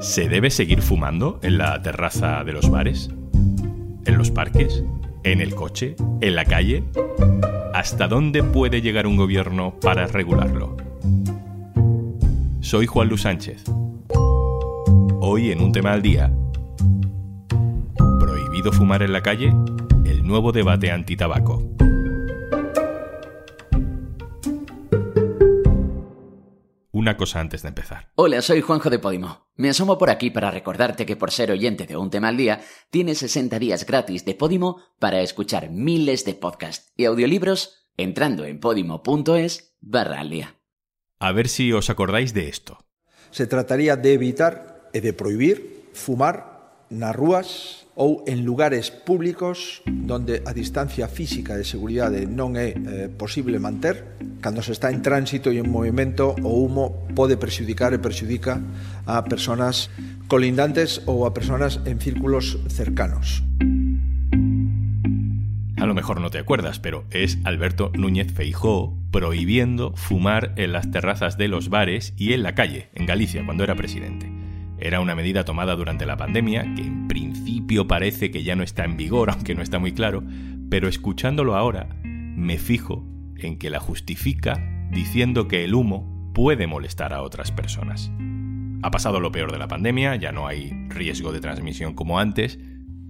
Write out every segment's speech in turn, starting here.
¿Se debe seguir fumando en la terraza de los bares? ¿En los parques? ¿En el coche? ¿En la calle? ¿Hasta dónde puede llegar un gobierno para regularlo? Soy Juan Luis Sánchez. Hoy en un tema al día. ¿Prohibido fumar en la calle? El nuevo debate antitabaco. Una cosa antes de empezar. Hola, soy Juanjo de Podimo. Me asomo por aquí para recordarte que por ser oyente de un tema al día, tienes 60 días gratis de Podimo para escuchar miles de podcasts y audiolibros entrando en podimo.es barra al día. A ver si os acordáis de esto. Se trataría de evitar e de prohibir fumar nas rúas ou en lugares públicos donde a distancia física de seguridade non é eh, posible manter, cando se está en tránsito e en movimento, o humo pode prexudicar e prexudica a personas colindantes ou a personas en círculos cercanos. A lo mejor no te acuerdas, pero es Alberto Núñez Feijó prohibiendo fumar en las terrazas de los bares y en la calle, en Galicia, cuando era presidente. Era una medida tomada durante la pandemia que en principio parece que ya no está en vigor, aunque no está muy claro, pero escuchándolo ahora me fijo en que la justifica diciendo que el humo puede molestar a otras personas. Ha pasado lo peor de la pandemia, ya no hay riesgo de transmisión como antes,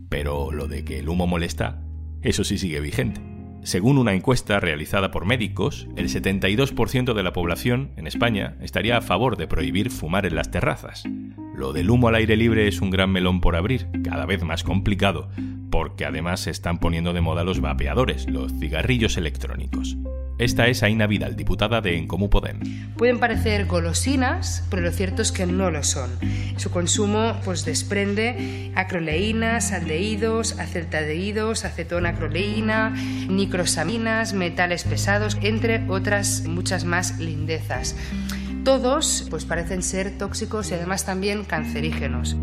pero lo de que el humo molesta, eso sí sigue vigente. Según una encuesta realizada por médicos, el 72% de la población en España estaría a favor de prohibir fumar en las terrazas. Lo del humo al aire libre es un gran melón por abrir, cada vez más complicado, porque además se están poniendo de moda los vapeadores, los cigarrillos electrónicos. Esta es Aina Vidal, diputada de En Comú Podem. Pueden parecer golosinas, pero lo cierto es que no lo son. Su consumo pues, desprende acroleínas, aldehídos, acetaldehídos, acetonacroleína, nicrosaminas, metales pesados, entre otras muchas más lindezas. Todos pues, parecen ser tóxicos y además también cancerígenos.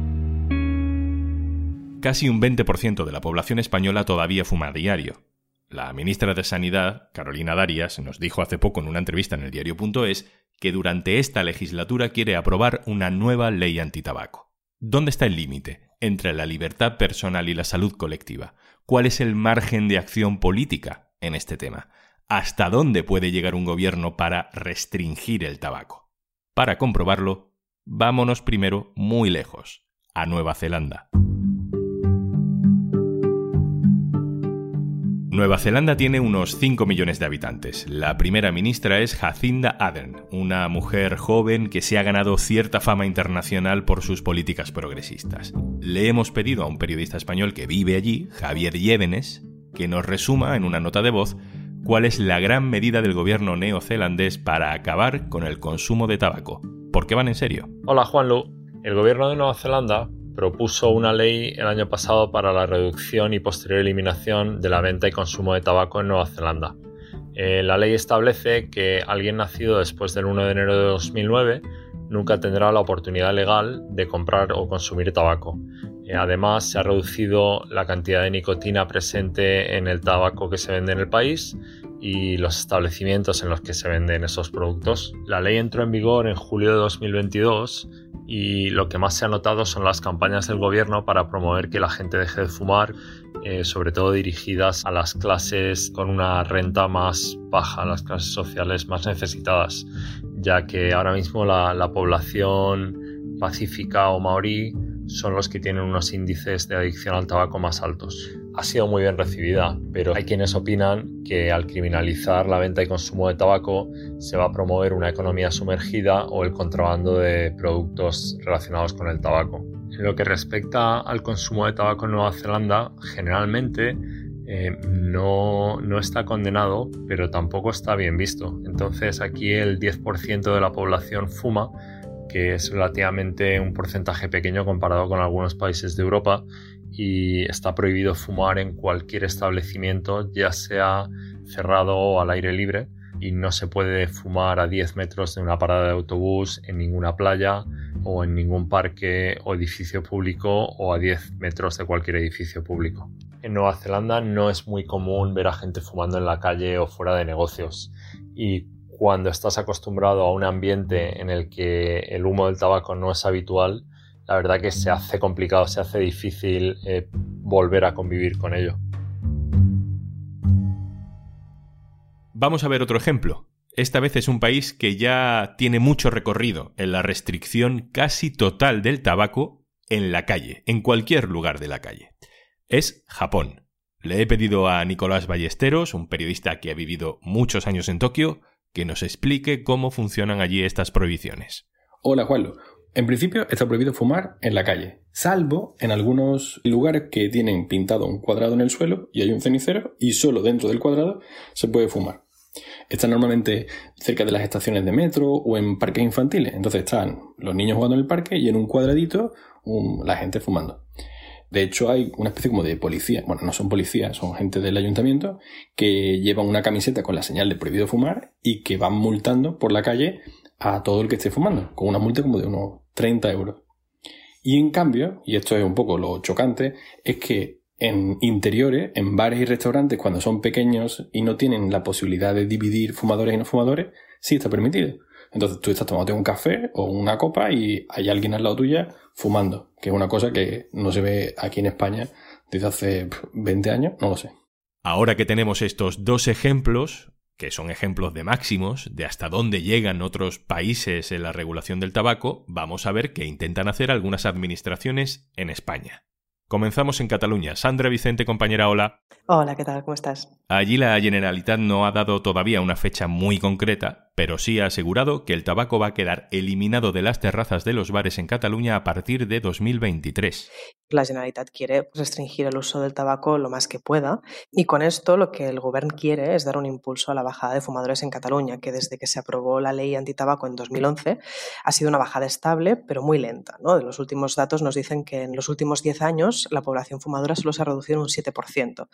Casi un 20% de la población española todavía fuma a diario. La ministra de Sanidad, Carolina Darias, nos dijo hace poco en una entrevista en el diario.es que durante esta legislatura quiere aprobar una nueva ley antitabaco. ¿Dónde está el límite entre la libertad personal y la salud colectiva? ¿Cuál es el margen de acción política en este tema? ¿Hasta dónde puede llegar un gobierno para restringir el tabaco? Para comprobarlo, vámonos primero muy lejos, a Nueva Zelanda. Nueva Zelanda tiene unos 5 millones de habitantes. La primera ministra es Jacinda Ardern, una mujer joven que se ha ganado cierta fama internacional por sus políticas progresistas. Le hemos pedido a un periodista español que vive allí, Javier Llévenes, que nos resuma en una nota de voz cuál es la gran medida del gobierno neozelandés para acabar con el consumo de tabaco. ¿Por qué van en serio? Hola Juanlu. El gobierno de Nueva Zelanda propuso una ley el año pasado para la reducción y posterior eliminación de la venta y consumo de tabaco en Nueva Zelanda. Eh, la ley establece que alguien nacido después del 1 de enero de 2009 nunca tendrá la oportunidad legal de comprar o consumir tabaco. Eh, además, se ha reducido la cantidad de nicotina presente en el tabaco que se vende en el país y los establecimientos en los que se venden esos productos. La ley entró en vigor en julio de 2022 y lo que más se ha notado son las campañas del gobierno para promover que la gente deje de fumar, eh, sobre todo dirigidas a las clases con una renta más baja, las clases sociales más necesitadas, ya que ahora mismo la población pacífica o maorí son los que tienen unos índices de adicción al tabaco más altos. Ha sido muy bien recibida, pero hay quienes opinan que al criminalizar la venta y consumo de tabaco se va a promover una economía sumergida o el contrabando de productos relacionados con el tabaco. En lo que respecta al consumo de tabaco en Nueva Zelanda, generalmente eh, no, no, está condenado, pero tampoco está bien visto. Entonces aquí el 10% de la población fuma que es relativamente un porcentaje pequeño comparado con algunos países de Europa y está prohibido fumar en cualquier establecimiento, ya sea cerrado o al aire libre, y no se puede fumar a 10 metros de una parada de autobús, en ninguna playa o en ningún parque o edificio público o a 10 metros de cualquier edificio público. En Nueva Zelanda no es muy común ver a gente fumando en la calle o fuera de negocios y cuando estás acostumbrado a un ambiente en el que el humo del tabaco no es habitual, la verdad que se hace complicado, se hace difícil eh, volver a convivir con ello. Vamos a ver otro ejemplo. Esta vez es un país que ya tiene mucho recorrido en la restricción casi total del tabaco en la calle, en cualquier lugar de la calle. Es Japón. Le he pedido a Nicolás Ballesteros, un periodista que ha vivido muchos años en Tokio, que nos explique cómo funcionan allí estas prohibiciones. Hola Juanlo. En principio está prohibido fumar en la calle, salvo en algunos lugares que tienen pintado un cuadrado en el suelo y hay un cenicero y solo dentro del cuadrado se puede fumar. Está normalmente cerca de las estaciones de metro o en parques infantiles. Entonces están los niños jugando en el parque y en un cuadradito la gente fumando. De hecho, hay una especie como de policía, bueno, no son policías, son gente del ayuntamiento que llevan una camiseta con la señal de prohibido fumar y que van multando por la calle a todo el que esté fumando, con una multa como de unos 30 euros. Y en cambio, y esto es un poco lo chocante, es que en interiores, en bares y restaurantes, cuando son pequeños y no tienen la posibilidad de dividir fumadores y no fumadores, sí está permitido. Entonces tú estás tomando un café o una copa y hay alguien al lado tuya fumando, que es una cosa que no se ve aquí en España desde hace 20 años, no lo sé. Ahora que tenemos estos dos ejemplos, que son ejemplos de máximos, de hasta dónde llegan otros países en la regulación del tabaco, vamos a ver qué intentan hacer algunas administraciones en España. Comenzamos en Cataluña. Sandra Vicente, compañera, hola. Hola, ¿qué tal? ¿Cómo estás? Allí la Generalitat no ha dado todavía una fecha muy concreta, pero sí ha asegurado que el tabaco va a quedar eliminado de las terrazas de los bares en Cataluña a partir de 2023 la Generalitat quiere restringir el uso del tabaco lo más que pueda y con esto lo que el gobierno quiere es dar un impulso a la bajada de fumadores en Cataluña, que desde que se aprobó la ley antitabaco en 2011 ha sido una bajada estable pero muy lenta. ¿no? De los últimos datos nos dicen que en los últimos 10 años la población fumadora solo se ha reducido un 7%.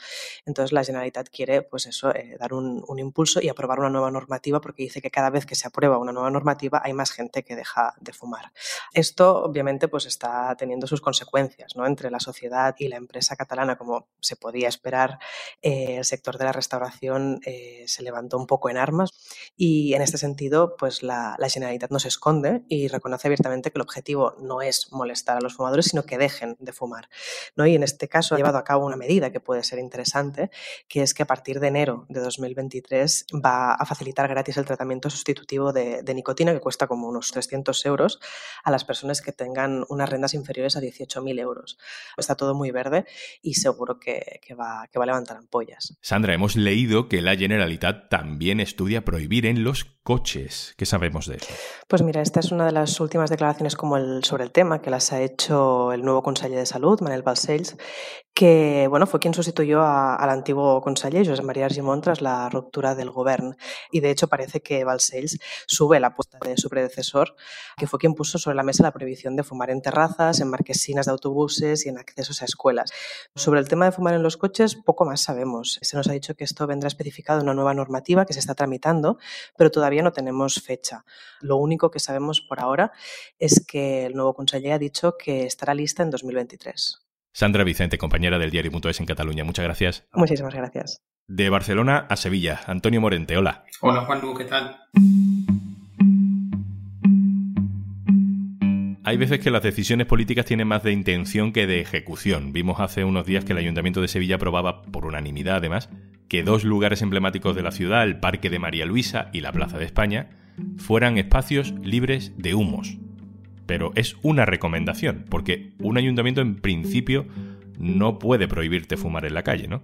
Entonces la Generalitat quiere pues eso, eh, dar un impulso y aprobar una nueva normativa porque dice que cada vez que se aprueba una nueva normativa hay más gente que deja de fumar. Esto obviamente pues está teniendo sus consecuencias. ¿no? entre la sociedad y la empresa catalana, como se podía esperar, eh, el sector de la restauración eh, se levantó un poco en armas y en este sentido, pues la, Generalitat no se esconde y reconoce abiertamente que el objetivo no es molestar a los fumadores, sino que dejen de fumar. ¿no? Y en este caso ha llevado a cabo una medida que puede ser interesante, que es que a partir de enero de 2023 va a facilitar gratis el tratamiento sustitutivo de, nicotina, que cuesta como unos 300 euros, a las personas que tengan unas rentas inferiores a 18.000 euros. Está todo muy verde y seguro que, va, que va a levantar ampollas. Sandra, hemos leído que la Generalitat también estudia prohibir en los coches. ¿Qué sabemos de eso? Pues mira, esta es una de las últimas declaraciones como el, sobre el tema que las ha hecho el nuevo conseller de Salud, Manel Balcells, que bueno, fue quien sustituyó al antiguo conseller, José María Argimon, tras la ruptura del gobierno. Y de hecho parece que Balcells sube la apuesta de su predecesor, que fue quien puso sobre la mesa la prohibición de fumar en terrazas, en marquesinas de autobuses y en accesos a escuelas. Sobre el tema de fumar en los coches, poco más sabemos. Se nos ha dicho que esto vendrá especificado en una nueva normativa que se está tramitando, pero todavía no tenemos fecha. Lo único que sabemos por ahora es que el nuevo conseller ha dicho que estará lista en 2023. Sandra Vicente, compañera del diario.es en Cataluña. Muchas gracias. Muchísimas gracias. De Barcelona a Sevilla, Antonio Morente, hola. Hola Juan ¿qué tal? Hay veces que las decisiones políticas tienen más de intención que de ejecución. Vimos hace unos días que el Ayuntamiento de Sevilla aprobaba, por unanimidad además, que dos lugares emblemáticos de la ciudad, el Parque de María Luisa y la Plaza de España, fueran espacios libres de humos pero es una recomendación, porque un ayuntamiento en principio no puede prohibirte fumar en la calle, ¿no?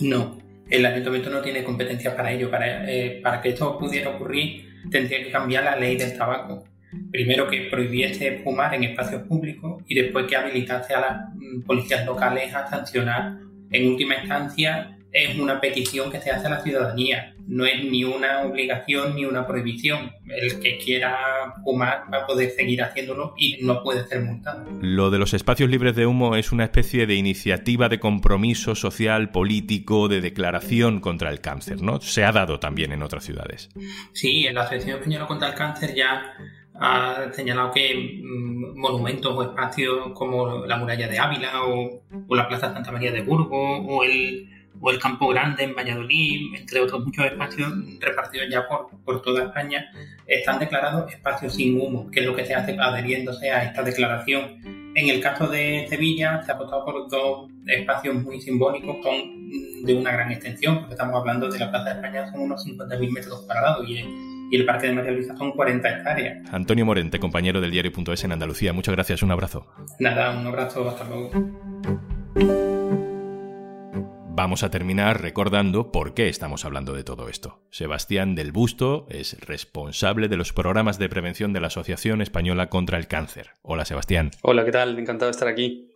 No, el ayuntamiento no tiene competencia para ello. Para, eh, para que esto pudiera ocurrir, tendría que cambiar la ley del tabaco. Primero que prohibiese fumar en espacios públicos y después que habilitase a las mm, policías locales a sancionar. En última instancia, es una petición que se hace a la ciudadanía, no es ni una obligación ni una prohibición. El que quiera fumar va a poder seguir haciéndolo y no puede ser multado. Lo de los espacios libres de humo es una especie de iniciativa de compromiso social, político, de declaración contra el cáncer, ¿no? Se ha dado también en otras ciudades. Sí, en la Asociación Española contra el Cáncer ya ha señalado que mm, monumentos o espacios como la muralla de Ávila o, o la Plaza Santa María de Burgos o el o el Campo Grande en Valladolid, entre otros muchos espacios repartidos ya por, por toda España, están declarados espacios sin humo, que es lo que se hace adheriéndose a esta declaración En el caso de Sevilla se ha apostado por dos espacios muy simbólicos con, de una gran extensión, porque estamos hablando de la Plaza de España, son unos 50.000 metros cuadrados y, y el Parque de María Luisa son 40 hectáreas. Antonio Morente, compañero del diario.es en Andalucía, muchas gracias, un abrazo. Nada, un abrazo, hasta luego. Vamos a terminar recordando por qué estamos hablando de todo esto. Sebastián del Busto es responsable de los programas de prevención de la Asociación Española contra el Cáncer. Hola Sebastián. Hola, ¿qué tal? Encantado de estar aquí.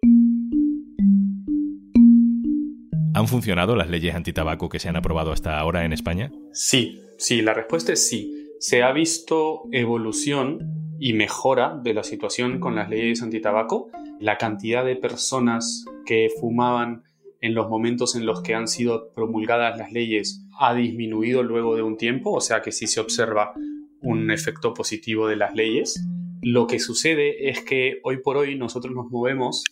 ¿Han funcionado las leyes antitabaco que se han aprobado hasta ahora en España? Sí, sí, la respuesta es sí. Se ha visto evolución y mejora de la situación con las leyes antitabaco. La cantidad de personas que fumaban en los momentos en los que han sido promulgadas las leyes ha disminuido luego de un tiempo, o sea que sí se observa un efecto positivo de las leyes. Lo que sucede es que hoy por hoy nosotros nos movemos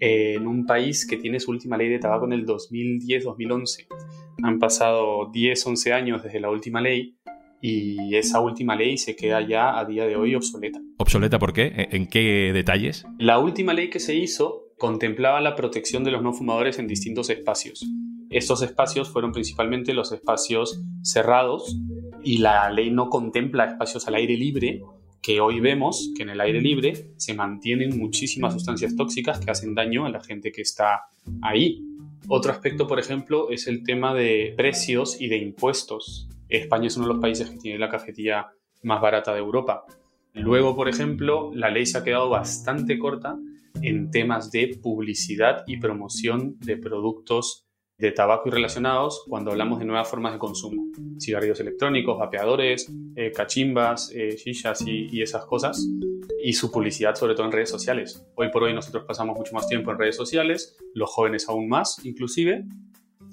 en un país que tiene su última ley de tabaco en el 2010-2011. Han pasado 10, 11 años desde la última ley y esa última ley se queda ya a día de hoy obsoleta. ¿Obsoleta por qué? ¿En qué detalles? La última ley que se hizo contemplaba la protección de los no fumadores en distintos espacios. Estos espacios fueron principalmente los espacios cerrados y la ley no contempla espacios al aire libre, que hoy vemos que en el aire libre se mantienen muchísimas sustancias tóxicas que hacen daño a la gente que está ahí. Otro aspecto, por ejemplo, es el tema de precios y de impuestos. España es uno de los países que tiene la cafetilla más barata de Europa. Luego, por ejemplo, la ley se ha quedado bastante corta en temas de publicidad y promoción de productos de tabaco y relacionados cuando hablamos de nuevas formas de consumo. Cigarrillos electrónicos, vapeadores, eh, cachimbas, eh, shishas y, y, esas cosas. Y su publicidad sobre todo en redes sociales. Hoy por hoy nosotros pasamos mucho más tiempo en redes sociales, los jóvenes aún más inclusive,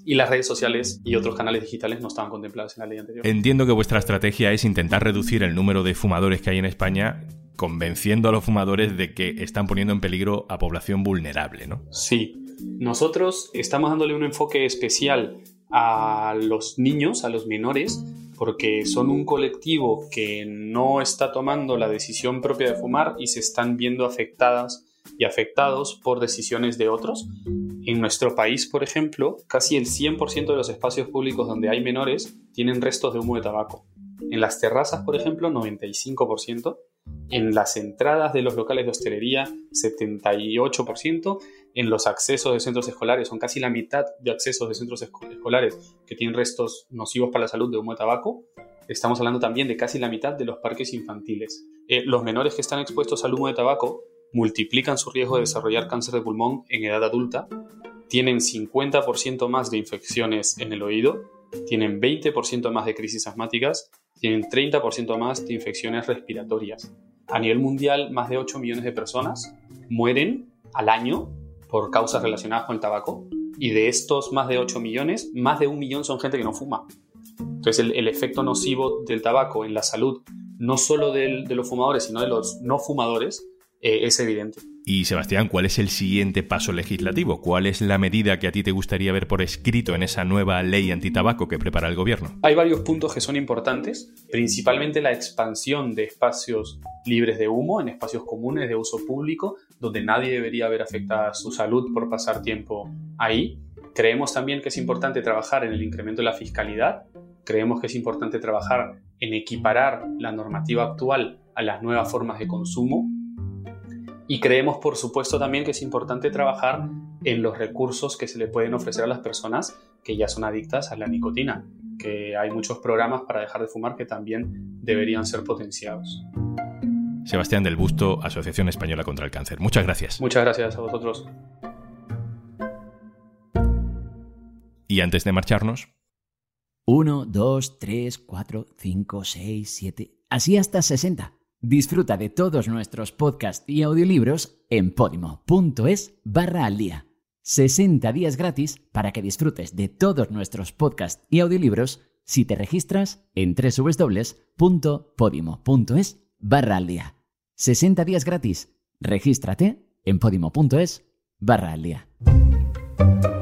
y las redes sociales y otros canales digitales no estaban contemplados en la ley anterior. Entiendo que vuestra estrategia es intentar reducir el número de fumadores que hay en España convenciendo a los fumadores de que están poniendo en peligro a población vulnerable, ¿no? Sí. Nosotros estamos dándole un enfoque especial a los niños, a los menores, porque son un colectivo que no está tomando la decisión propia de fumar y se están viendo afectadas y afectados por decisiones de otros. En nuestro país, por ejemplo, casi el 100% de los espacios públicos donde hay menores tienen restos de humo de tabaco. En las terrazas, por ejemplo, 95%. En las entradas de los locales de hostelería, 78%. En los accesos de centros escolares, son casi la mitad de accesos de centros escolares que tienen restos nocivos para la salud de humo de tabaco. Estamos hablando también de casi la mitad de los parques infantiles. Eh, los menores que están expuestos al humo de tabaco multiplican su riesgo de desarrollar cáncer de pulmón en edad adulta, tienen 50% más de infecciones en el oído, tienen 20% más de crisis asmáticas, tienen 30% más de infecciones respiratorias. A nivel mundial, más de 8 millones de personas mueren al año por causas relacionadas con el tabaco y de estos más de 8 millones, más de un millón son gente que no fuma. Entonces el, el efecto nocivo del tabaco en la salud, no solo del, de los fumadores, sino de los no fumadores, eh, es evidente. Y Sebastián, ¿cuál es el siguiente paso legislativo? ¿Cuál es la medida que a ti te gustaría ver por escrito en esa nueva ley antitabaco que prepara el gobierno? Hay varios puntos que son importantes, principalmente la expansión de espacios libres de humo en espacios comunes de uso público, donde nadie debería ver afectada su salud por pasar tiempo ahí. Creemos también que es importante trabajar en el incremento de la fiscalidad. Creemos que es importante trabajar en equiparar la normativa actual a las nuevas formas de consumo y creemos, por supuesto, también que es importante trabajar en los recursos que se le pueden ofrecer a las personas que ya son adictas a la nicotina, que hay muchos programas para dejar de fumar que también deberían ser potenciados. Sebastián del Busto, Asociación Española contra el Cáncer. Muchas gracias. Muchas gracias a vosotros. Y antes de marcharnos... 1, 2, 3, 4, 5, 6, 7... Así hasta 60. Disfruta de todos nuestros podcasts y audiolibros en podimo.es barra al día. 60 días gratis para que disfrutes de todos nuestros podcasts y audiolibros si te registras en www.podimo.es barra al día. 60 días gratis. Regístrate en podimo.es barra al día.